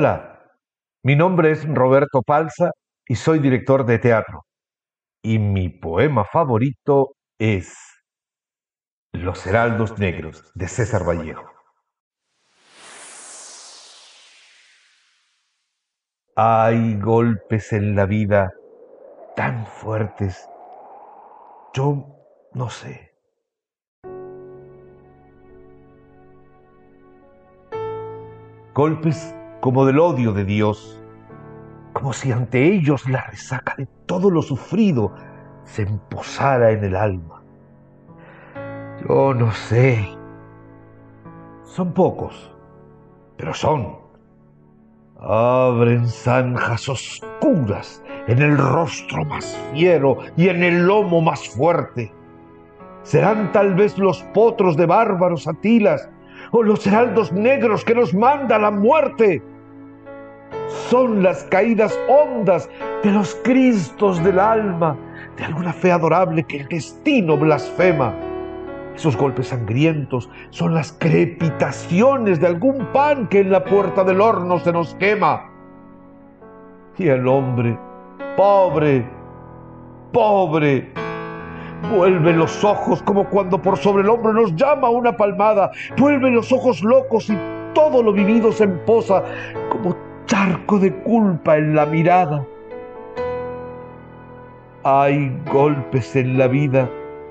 Hola, mi nombre es Roberto Palza y soy director de teatro. Y mi poema favorito es Los Heraldos Negros de César Vallejo. Hay golpes en la vida tan fuertes. Yo no sé. Golpes como del odio de Dios, como si ante ellos la resaca de todo lo sufrido se emposara en el alma. Yo no sé. Son pocos, pero son. Abren zanjas oscuras en el rostro más fiero y en el lomo más fuerte. Serán tal vez los potros de bárbaros atilas o los heraldos negros que nos manda la muerte. Son las caídas hondas de los cristos del alma, de alguna fe adorable que el destino blasfema. Esos golpes sangrientos son las crepitaciones de algún pan que en la puerta del horno se nos quema. Y el hombre, pobre, pobre, Vuelve los ojos como cuando por sobre el hombro nos llama una palmada. Vuelve los ojos locos y todo lo vivido se emposa como charco de culpa en la mirada. Hay golpes en la vida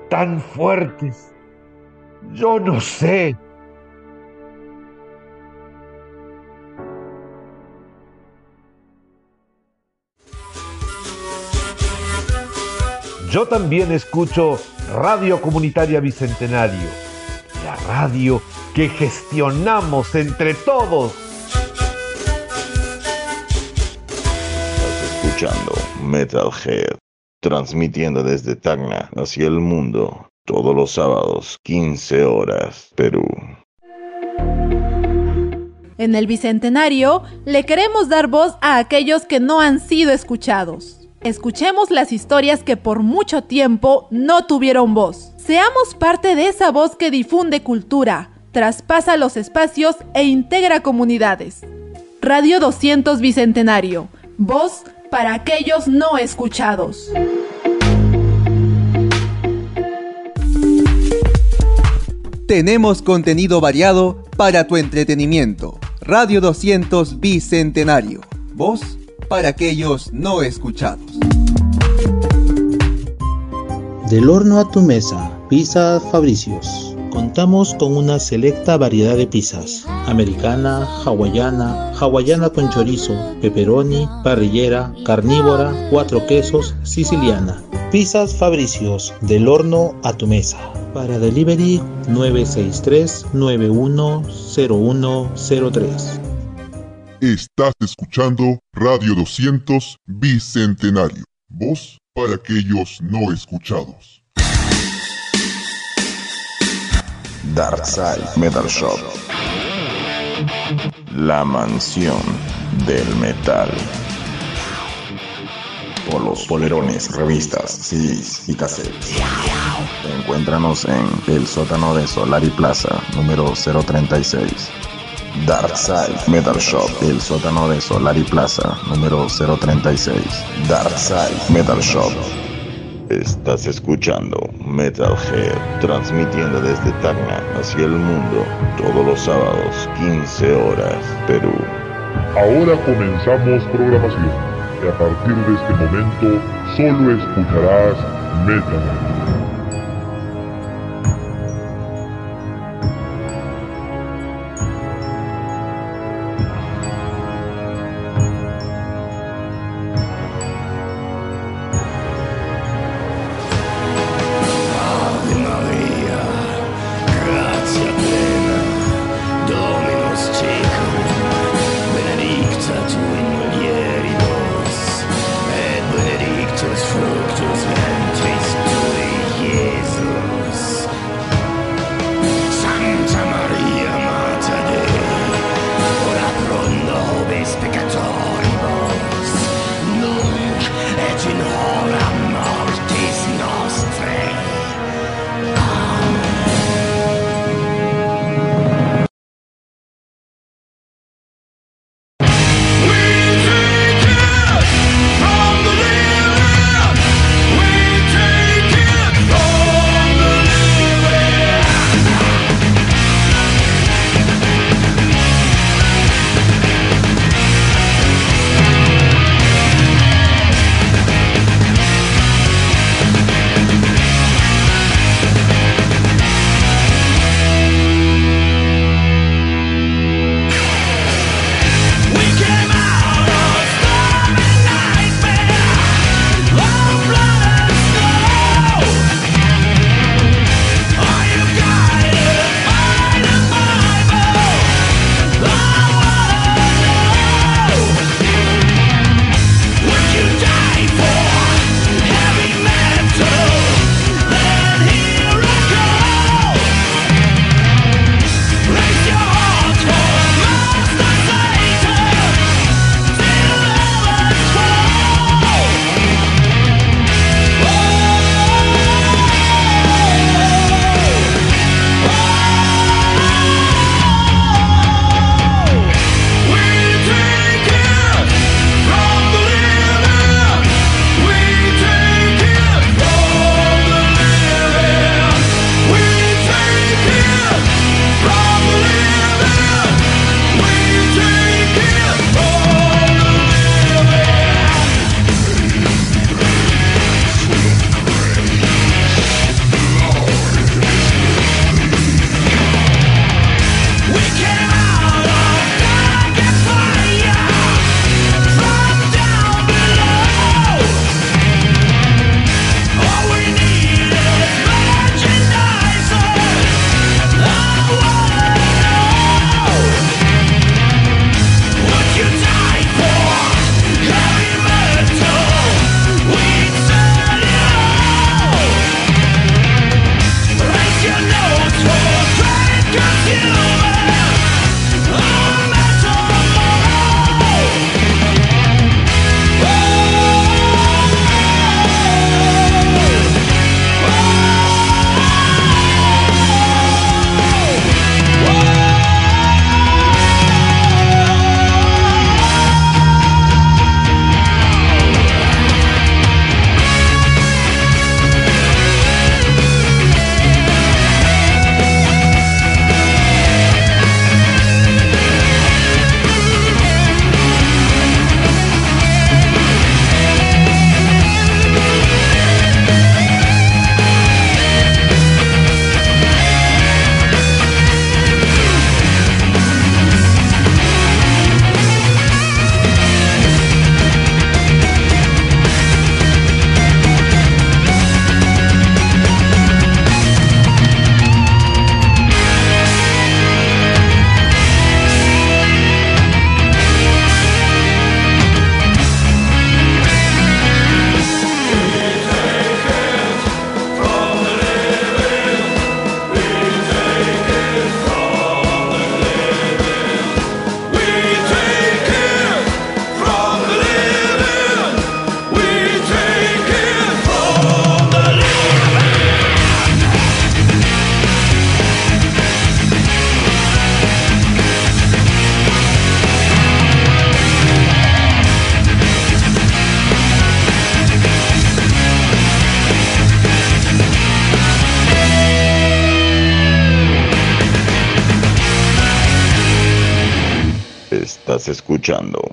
tan fuertes. Yo no sé. Yo también escucho Radio Comunitaria Bicentenario, la radio que gestionamos entre todos. Estás escuchando Metalhead, transmitiendo desde Tacna hacia el mundo, todos los sábados, 15 horas, Perú. En el Bicentenario le queremos dar voz a aquellos que no han sido escuchados. Escuchemos las historias que por mucho tiempo no tuvieron voz. Seamos parte de esa voz que difunde cultura, traspasa los espacios e integra comunidades. Radio 200 Bicentenario. Voz para aquellos no escuchados. Tenemos contenido variado para tu entretenimiento. Radio 200 Bicentenario. Voz para aquellos no escuchados. Del horno a tu mesa, Pizza Fabricios. Contamos con una selecta variedad de pizzas, americana, hawaiana, hawaiana con chorizo, pepperoni, parrillera, carnívora, cuatro quesos, siciliana. Pizzas Fabricios, del horno a tu mesa. Para delivery 963 910103. Estás escuchando Radio 200 Bicentenario. Voz para aquellos no escuchados. Darkside Metal Shop. La mansión del metal. Polos, polerones, revistas, CDs y cassettes. Encuéntranos en el sótano de Solari Plaza, número 036. Darkside Metal Shop, el sótano de Solari Plaza, número 036. Darkside Metal Shop. Estás escuchando Metalhead, transmitiendo desde Tacna hacia el mundo, todos los sábados, 15 horas, Perú. Ahora comenzamos programación y a partir de este momento solo escucharás Metal.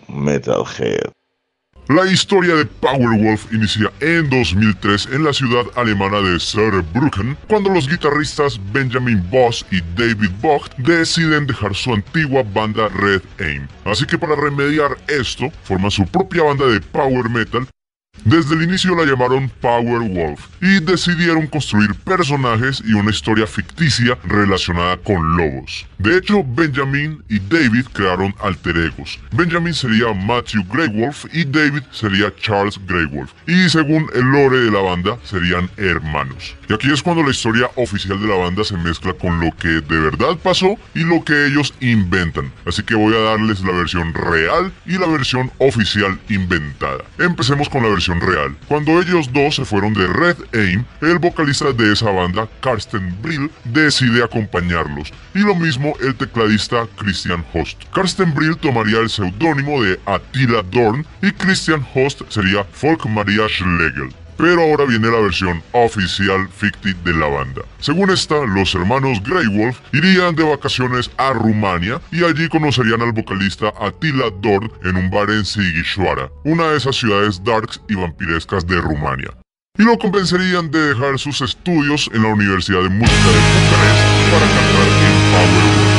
Metalhead. La historia de Powerwolf inicia en 2003 en la ciudad alemana de Saarbrücken, cuando los guitarristas Benjamin Voss y David Vogt deciden dejar su antigua banda Red Aim. Así que para remediar esto, forman su propia banda de power metal desde el inicio la llamaron Power Wolf y decidieron construir personajes y una historia ficticia relacionada con lobos. De hecho, Benjamin y David crearon alter egos. Benjamin sería Matthew Greywolf y David sería Charles Greywolf. Y según el lore de la banda, serían hermanos. Y aquí es cuando la historia oficial de la banda se mezcla con lo que de verdad pasó y lo que ellos inventan. Así que voy a darles la versión real y la versión oficial inventada. Empecemos con la versión real. Cuando ellos dos se fueron de Red Aim, el vocalista de esa banda, Karsten Brill, decide acompañarlos. Y lo mismo el tecladista Christian Host. Karsten Brill tomaría el seudónimo de Attila Dorn y Christian Host sería Folk Maria Schlegel. Pero ahora viene la versión oficial ficti de la banda. Según esta, los hermanos Greywolf irían de vacaciones a Rumania y allí conocerían al vocalista Attila Dorn en un bar en Sighishuara, una de esas ciudades darks y vampirescas de Rumania. Y lo convencerían de dejar sus estudios en la Universidad de Música de Bucarest para cantar en Power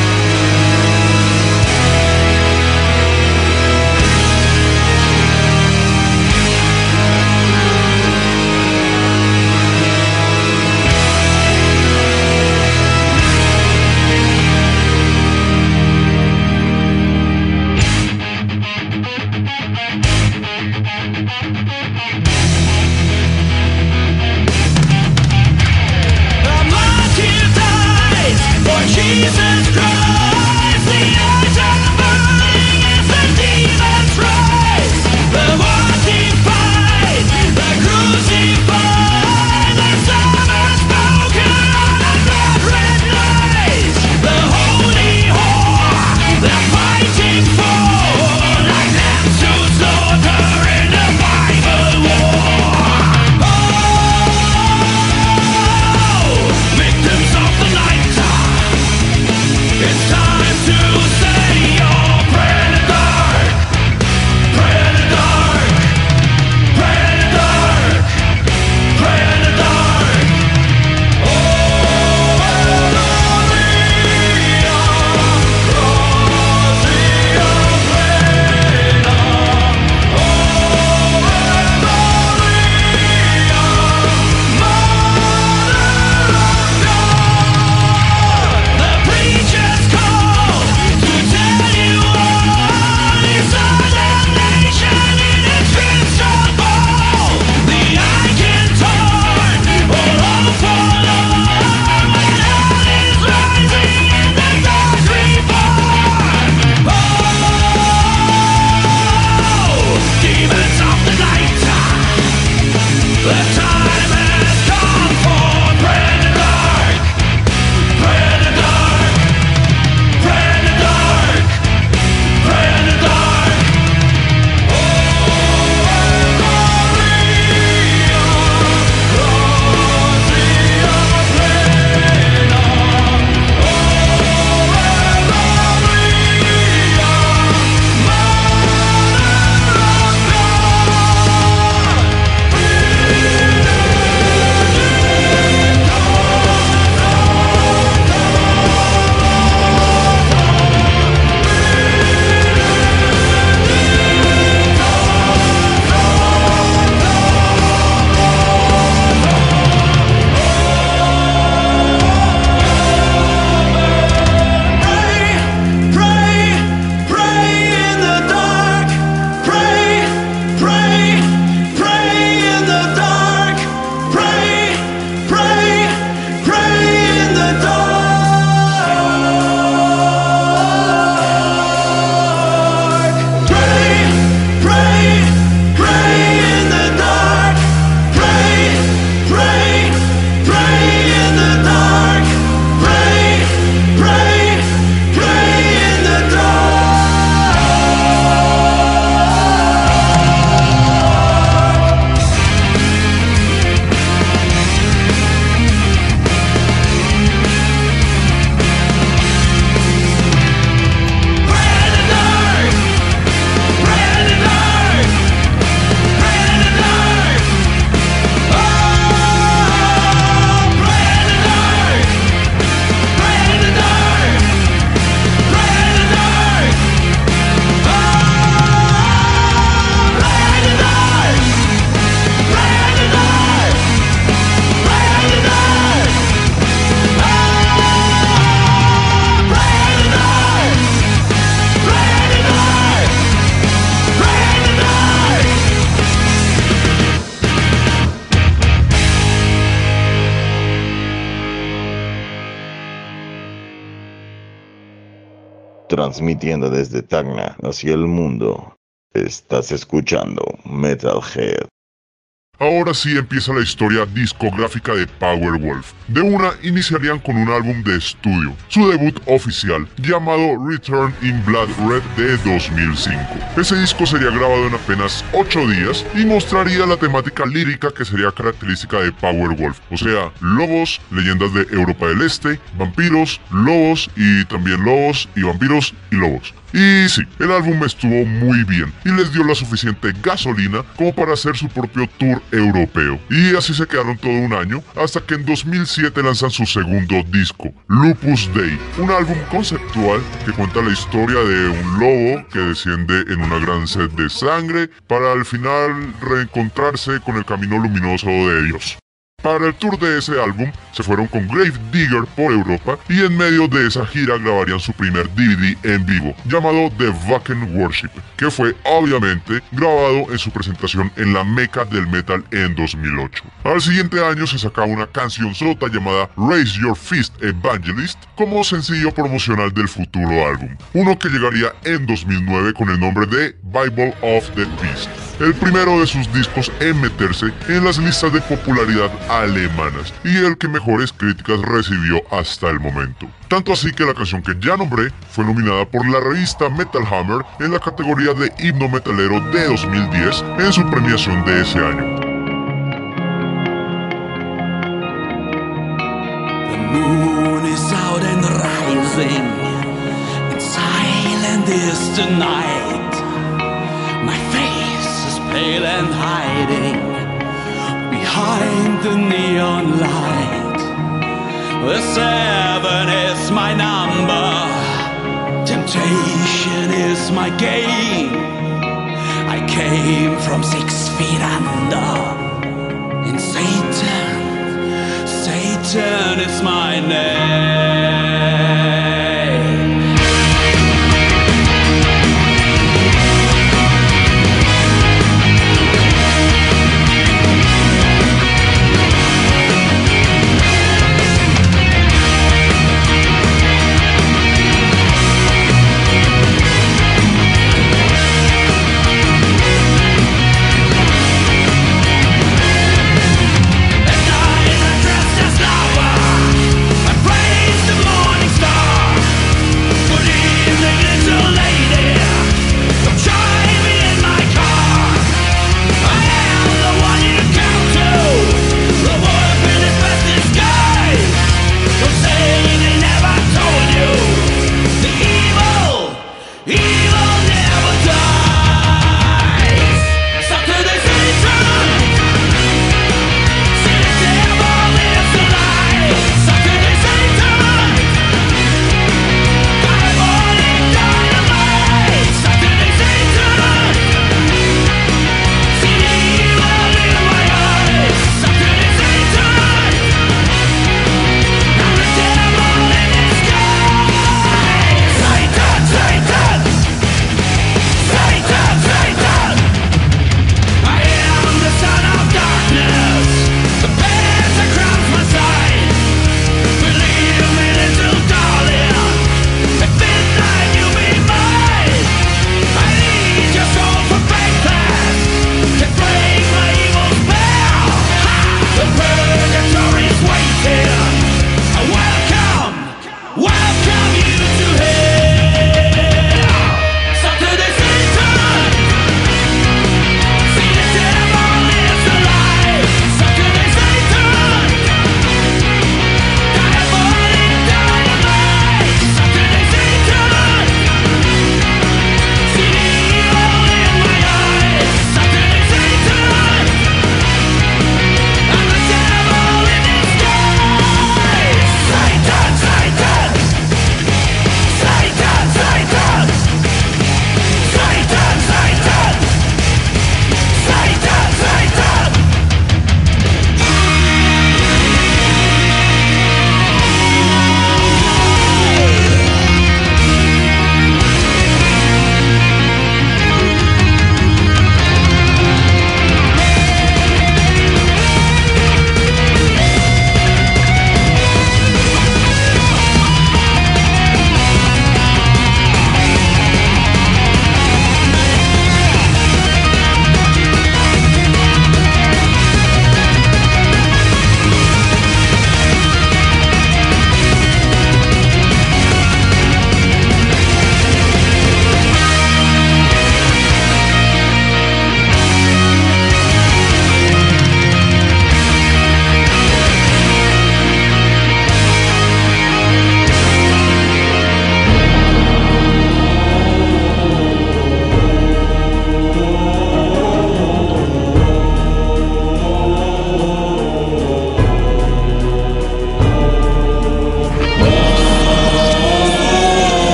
transmitiendo desde Tacna hacia el mundo. Estás escuchando Metalhead. Ahora sí empieza la historia discográfica de Powerwolf. De una iniciarían con un álbum de estudio, su debut oficial, llamado Return in Blood Red de 2005. Ese disco sería grabado en apenas 8 días y mostraría la temática lírica que sería característica de Powerwolf, o sea, lobos, leyendas de Europa del Este, vampiros, lobos y también lobos y vampiros y lobos. Y sí, el álbum estuvo muy bien y les dio la suficiente gasolina como para hacer su propio tour europeo. Y así se quedaron todo un año hasta que en 2007 lanzan su segundo disco, Lupus Day, un álbum conceptual que cuenta la historia de un lobo que desciende en una gran sed de sangre para al final reencontrarse con el camino luminoso de Dios. Para el tour de ese álbum se fueron con Grave Digger por Europa y en medio de esa gira grabarían su primer DVD en vivo llamado The Wacken Worship, que fue obviamente grabado en su presentación en la meca del metal en 2008. Al siguiente año se sacaba una canción sota llamada Raise Your Fist Evangelist como sencillo promocional del futuro álbum, uno que llegaría en 2009 con el nombre de Bible of the Beast el primero de sus discos en meterse en las listas de popularidad alemanas y el que mejores críticas recibió hasta el momento. Tanto así que la canción que ya nombré fue nominada por la revista Metal Hammer en la categoría de himno metalero de 2010 en su premiación de ese año. And hiding behind the neon light. The seven is my number, temptation is my game. I came from six feet under, and Satan, Satan is my name.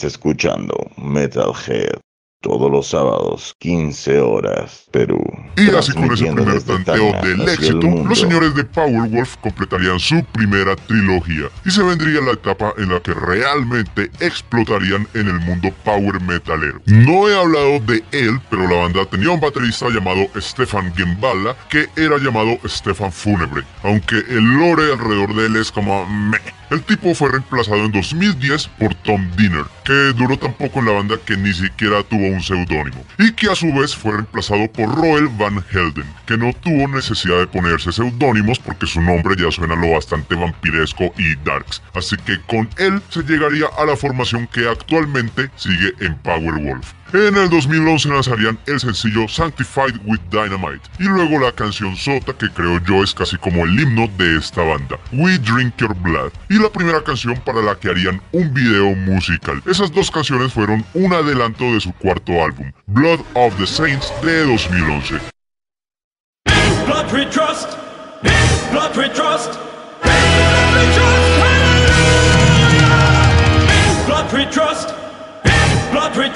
Estás escuchando Metalhead todos los sábados, 15 horas, Perú. Y así con ese primer tanteo del éxito, los señores de Powerwolf completarían su primera trilogía y se vendría la etapa en la que realmente explotarían en el mundo power metalero. No he hablado de él, pero la banda tenía un baterista llamado Stefan Gembala que era llamado Stefan Funebre, aunque el lore alrededor de él es como meh. El tipo fue reemplazado en 2010 por Tom Dinner, que duró tan poco en la banda que ni siquiera tuvo un seudónimo, y que a su vez fue reemplazado por Roel Van Helden, que no tuvo necesidad de ponerse seudónimos porque su nombre ya suena lo bastante vampiresco y darks, así que con él se llegaría a la formación que actualmente sigue en Powerwolf. En el 2011 lanzarían el sencillo Sanctified with Dynamite y luego la canción Sota que creo yo es casi como el himno de esta banda, We Drink Your Blood, y la primera canción para la que harían un video musical. Esas dos canciones fueron un adelanto de su cuarto álbum, Blood of the Saints de 2011.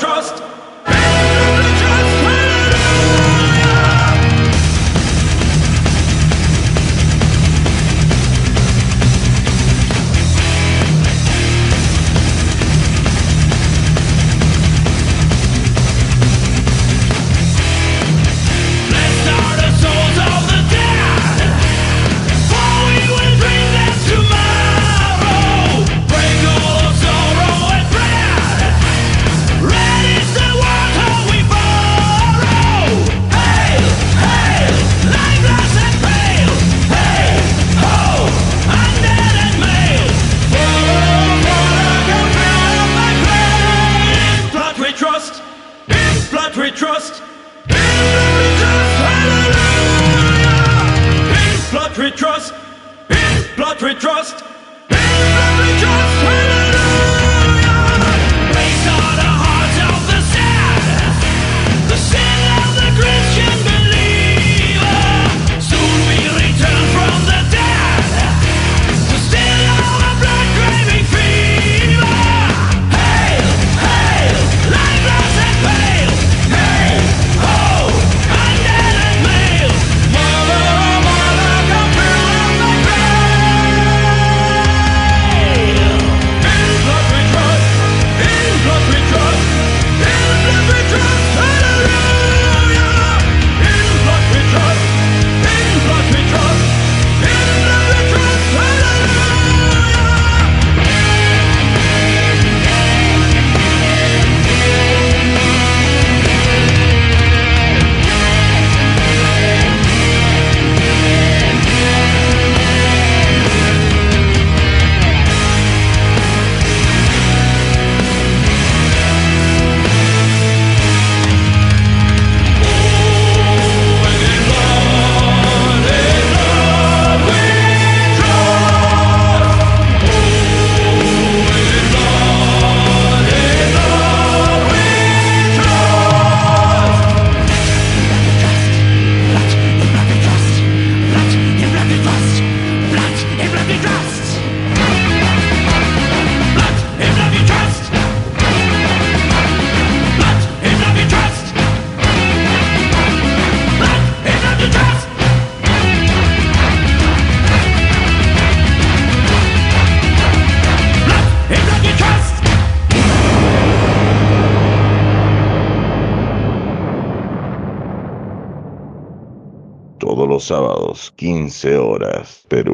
sábados, 15 horas, Perú.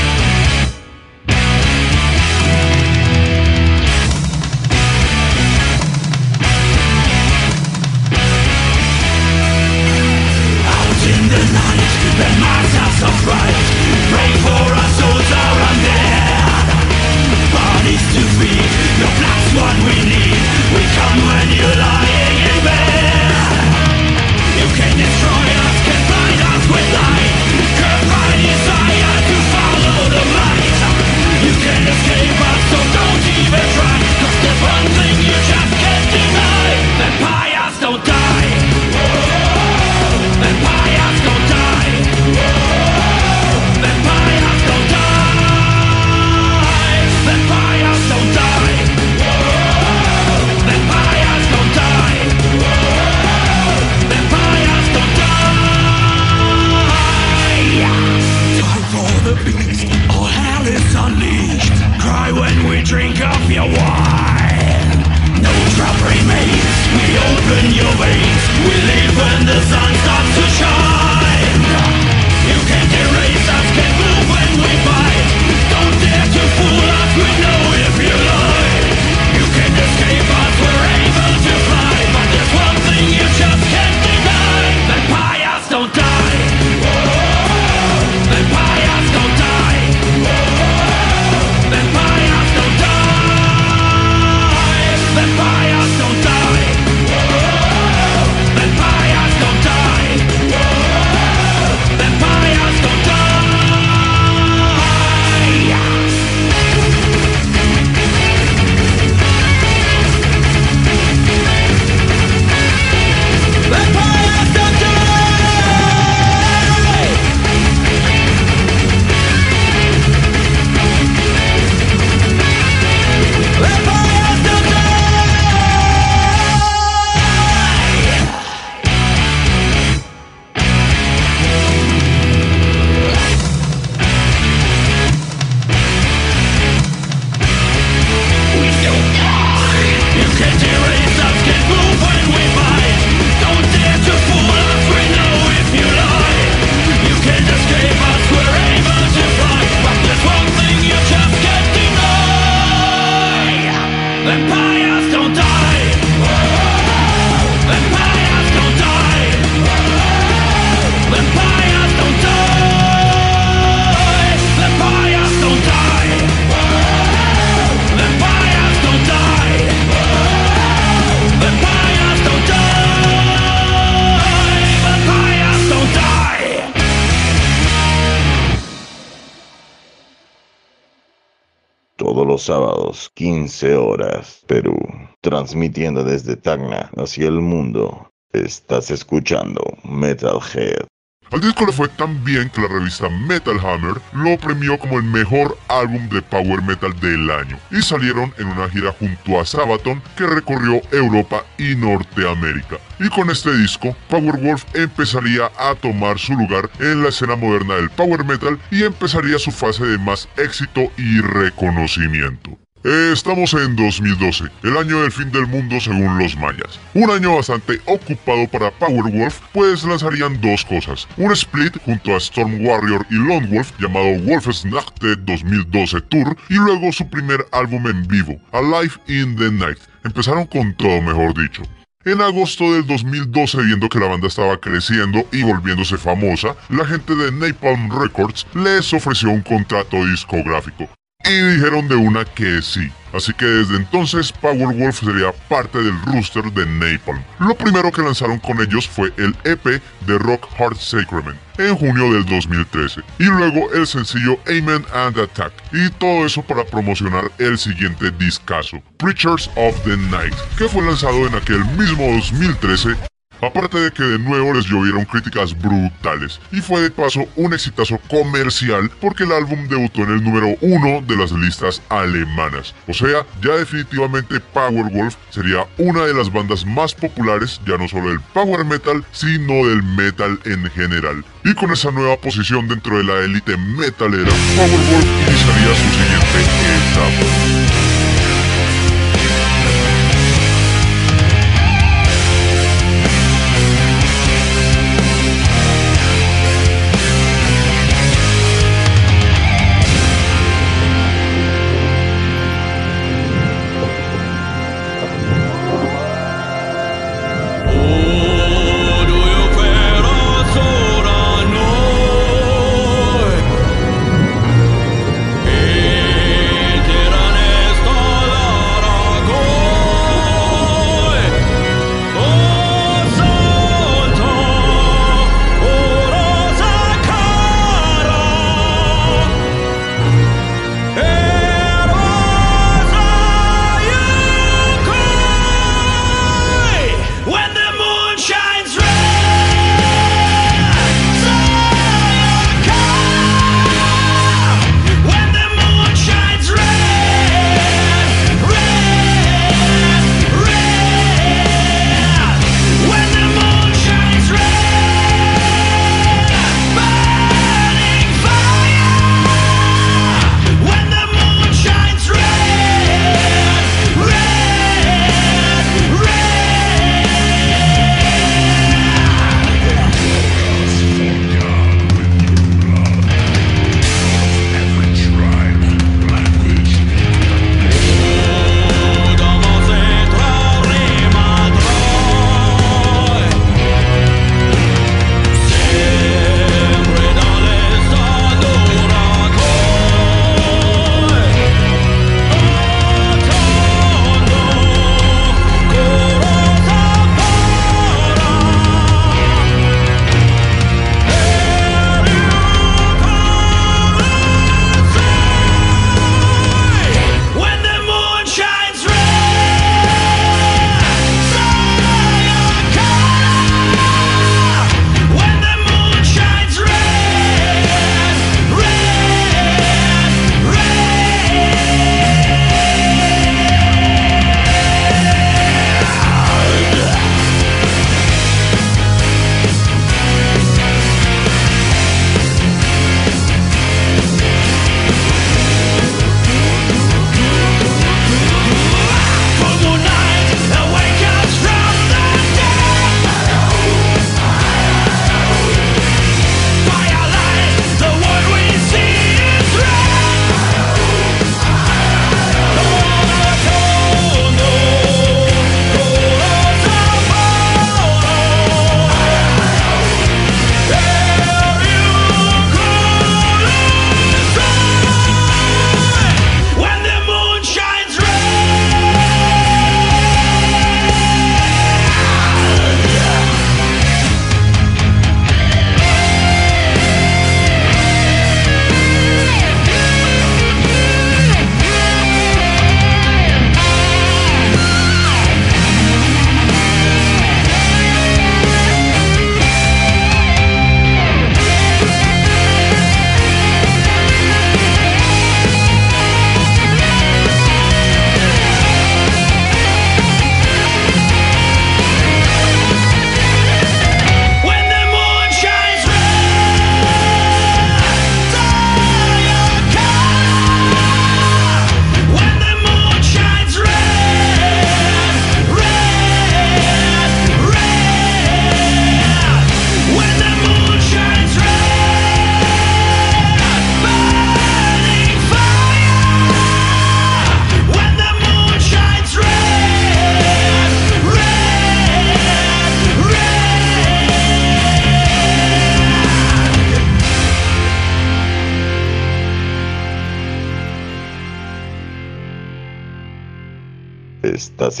15 horas, Perú. Transmitiendo desde Tacna hacia el mundo. Estás escuchando Metalhead. Al disco le fue tan bien que la revista Metal Hammer lo premió como el mejor álbum de power metal del año y salieron en una gira junto a Sabaton que recorrió Europa y Norteamérica. Y con este disco, Powerwolf empezaría a tomar su lugar en la escena moderna del power metal y empezaría su fase de más éxito y reconocimiento. Estamos en 2012, el año del fin del mundo según los mayas. Un año bastante ocupado para Powerwolf, pues lanzarían dos cosas. Un split junto a Storm Warrior y Lone Wolf llamado Wolfsnachte 2012 Tour y luego su primer álbum en vivo, Alive in the Night. Empezaron con todo, mejor dicho. En agosto del 2012, viendo que la banda estaba creciendo y volviéndose famosa, la gente de Napalm Records les ofreció un contrato discográfico y dijeron de una que sí. Así que desde entonces Powerwolf sería parte del rooster de Napalm. Lo primero que lanzaron con ellos fue el EP de Rock Heart Sacrament en junio del 2013 y luego el sencillo Amen and Attack y todo eso para promocionar el siguiente discazo, Preachers of the Night, que fue lanzado en aquel mismo 2013 Aparte de que de nuevo les llovieron críticas brutales y fue de paso un exitazo comercial porque el álbum debutó en el número uno de las listas alemanas. O sea, ya definitivamente Powerwolf sería una de las bandas más populares ya no solo del power metal, sino del metal en general. Y con esa nueva posición dentro de la élite metalera, Powerwolf iniciaría su siguiente etapa.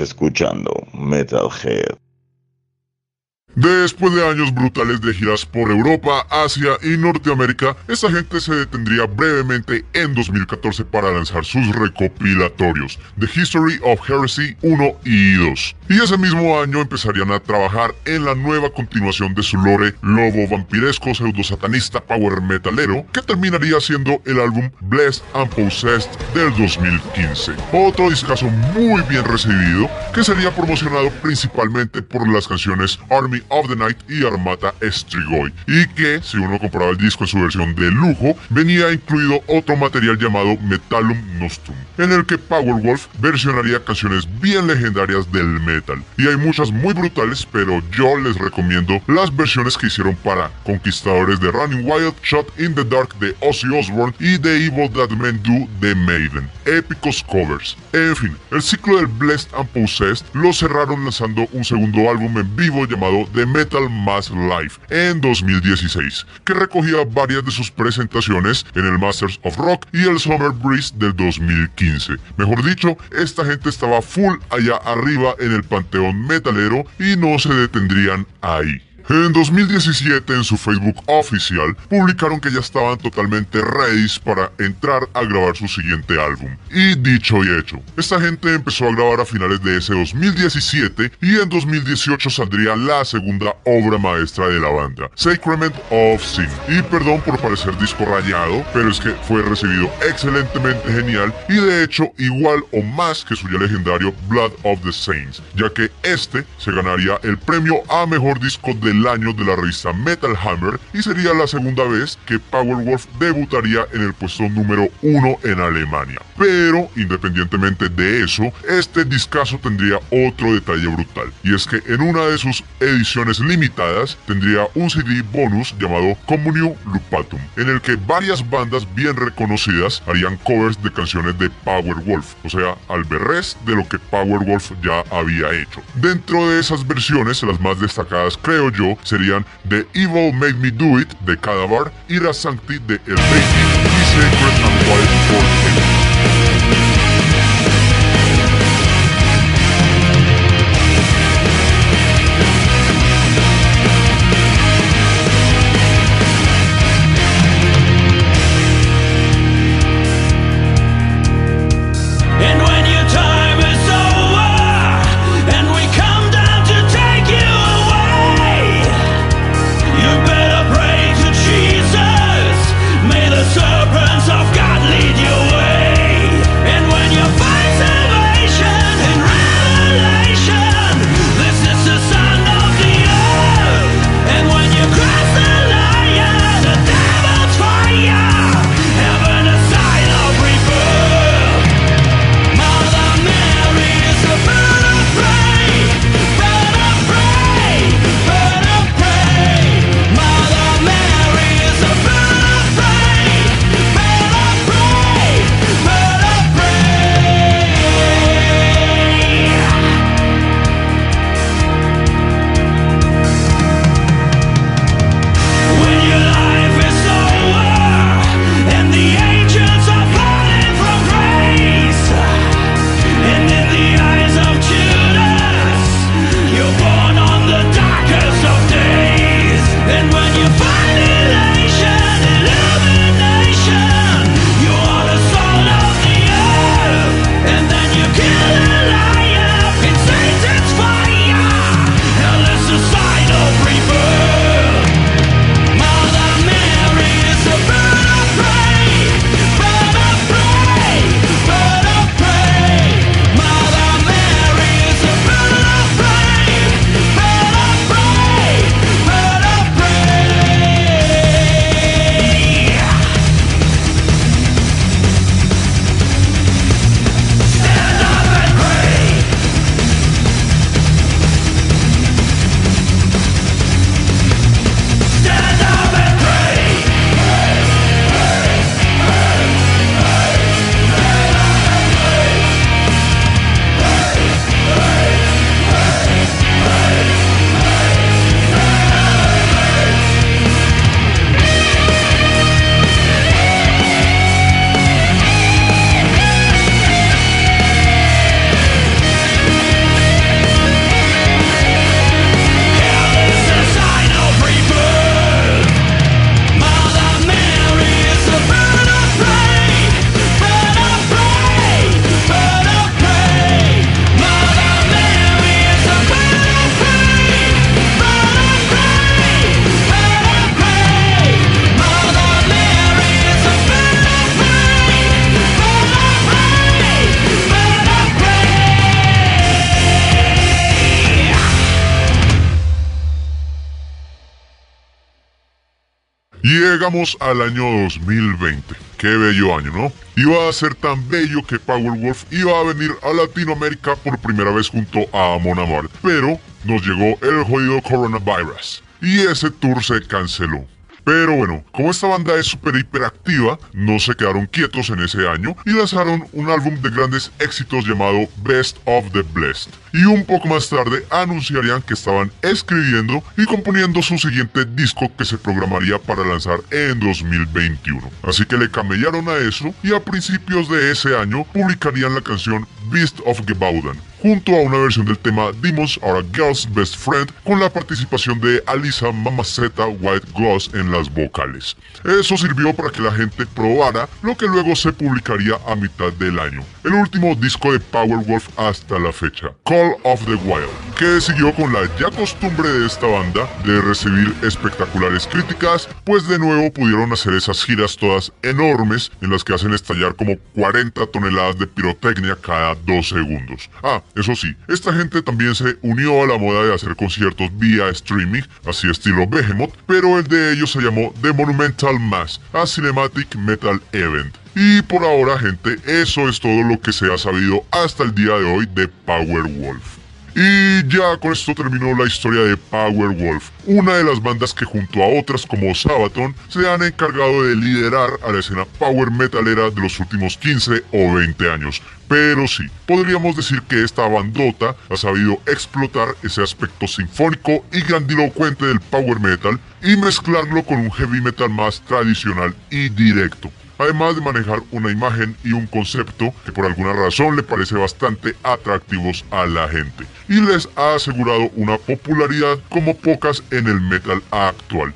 Escuchando Metalhead. Después de años brutales de giras por Europa, Asia y Norteamérica, esta gente se detendría brevemente en 2014 para lanzar sus recopilatorios, The History of Heresy 1 y 2. Y ese mismo año empezarían a trabajar en la nueva continuación de su lore lobo vampiresco pseudo-satanista power metalero, que terminaría siendo el álbum Blessed and Possessed del 2015. Otro discazo muy bien recibido, que sería promocionado principalmente por las canciones Army of the Night y Armata Strigoi, y que, si uno compraba el disco en su versión de lujo, venía incluido otro material llamado Metallum Nostrum, en el que Powerwolf versionaría canciones bien legendarias del metal. Y hay muchas muy brutales, pero yo les recomiendo las versiones que hicieron para Conquistadores de Running Wild, Shot in the Dark de Ozzy Osbourne y The Evil That Men Do de Maiden. Épicos covers. En fin, el ciclo del Blessed and Possessed lo cerraron lanzando un segundo álbum en vivo llamado The Metal Mass Live en 2016, que recogía varias de sus presentaciones en el Masters of Rock y el Summer Breeze del 2015. Mejor dicho, esta gente estaba full allá arriba en el panteón metalero y no se detendrían ahí. En 2017 en su Facebook oficial publicaron que ya estaban totalmente ready para entrar a grabar su siguiente álbum. Y dicho y hecho, esta gente empezó a grabar a finales de ese 2017 y en 2018 saldría la segunda obra maestra de la banda, Sacrament of Sin. Y perdón por parecer disco rayado, pero es que fue recibido excelentemente genial y de hecho igual o más que su ya legendario Blood of the Saints, ya que este se ganaría el premio a mejor disco del año de la revista Metal Hammer y sería la segunda vez que Powerwolf debutaría en el puesto número uno en Alemania. Pero, independientemente de eso, este discazo tendría otro detalle brutal, y es que en una de sus ediciones limitadas tendría un CD bonus llamado Communio Lupatum, en el que varias bandas bien reconocidas harían covers de canciones de Powerwolf, o sea, al berres de lo que Powerwolf ya había hecho. Dentro de esas versiones, las más destacadas creo yo serían The Evil Made Me Do It de Cadavar, Ira Sancti de El Baby y Sacred and Wild for llegamos al año 2020. Qué bello año, ¿no? Iba a ser tan bello que Powerwolf iba a venir a Latinoamérica por primera vez junto a Amon pero nos llegó el jodido coronavirus y ese tour se canceló. Pero bueno, como esta banda es súper hiperactiva, no se quedaron quietos en ese año y lanzaron un álbum de grandes éxitos llamado Best of the Blessed. Y un poco más tarde anunciarían que estaban escribiendo y componiendo su siguiente disco que se programaría para lanzar en 2021. Así que le camellaron a eso y a principios de ese año publicarían la canción Beast of Gebaudan, junto a una versión del tema Demons Are Girl's Best Friend con la participación de Alisa Mamaceta White Gloss en las vocales. Eso sirvió para que la gente probara lo que luego se publicaría a mitad del año, el último disco de Powerwolf hasta la fecha, Call of the Wild, que siguió con la ya costumbre de esta banda de recibir espectaculares críticas, pues de nuevo pudieron hacer esas giras todas enormes en las que hacen estallar como 40 toneladas de pirotecnia cada dos segundos. Ah, eso sí, esta gente también se unió a la moda de hacer conciertos vía streaming, así estilo Behemoth, pero el de ellos se llamó The Monumental Mass, a Cinematic Metal Event. Y por ahora, gente, eso es todo lo que se ha sabido hasta el día de hoy de Powerwolf. Y ya con esto terminó la historia de Powerwolf, una de las bandas que junto a otras como Sabaton se han encargado de liderar a la escena power metalera de los últimos 15 o 20 años. Pero sí, podríamos decir que esta bandota ha sabido explotar ese aspecto sinfónico y grandilocuente del power metal y mezclarlo con un heavy metal más tradicional y directo además de manejar una imagen y un concepto que por alguna razón le parece bastante atractivos a la gente y les ha asegurado una popularidad como pocas en el metal actual.